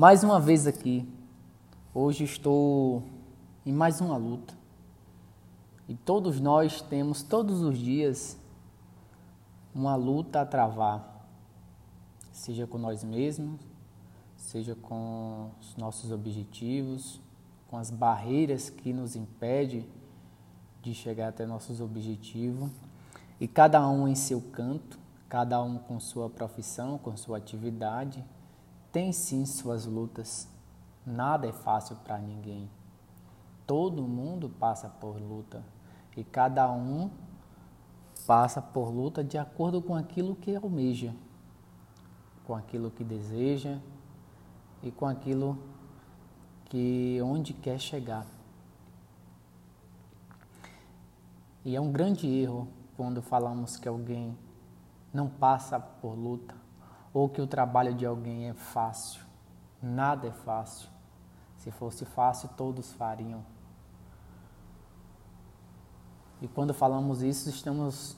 Mais uma vez aqui. Hoje estou em mais uma luta. E todos nós temos todos os dias uma luta a travar, seja com nós mesmos, seja com os nossos objetivos, com as barreiras que nos impedem de chegar até nossos objetivos. E cada um em seu canto, cada um com sua profissão, com sua atividade, tem sim suas lutas. Nada é fácil para ninguém. Todo mundo passa por luta e cada um passa por luta de acordo com aquilo que almeja, com aquilo que deseja e com aquilo que onde quer chegar. E é um grande erro quando falamos que alguém não passa por luta ou que o trabalho de alguém é fácil. Nada é fácil. Se fosse fácil, todos fariam. E quando falamos isso, estamos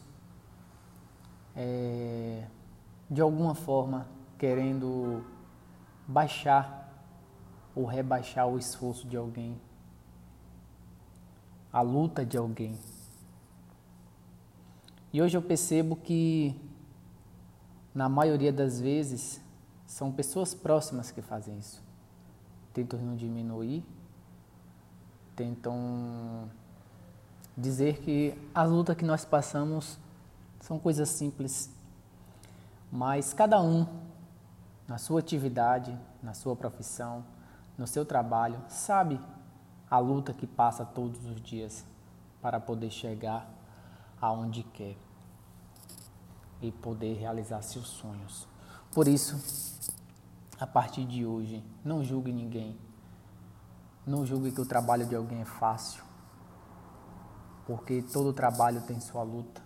é, de alguma forma querendo baixar ou rebaixar o esforço de alguém, a luta de alguém. E hoje eu percebo que na maioria das vezes, são pessoas próximas que fazem isso. Tentam não diminuir, tentam dizer que as lutas que nós passamos são coisas simples, mas cada um, na sua atividade, na sua profissão, no seu trabalho, sabe a luta que passa todos os dias para poder chegar aonde quer e poder realizar seus sonhos. Por isso, a partir de hoje, não julgue ninguém. Não julgue que o trabalho de alguém é fácil, porque todo trabalho tem sua luta.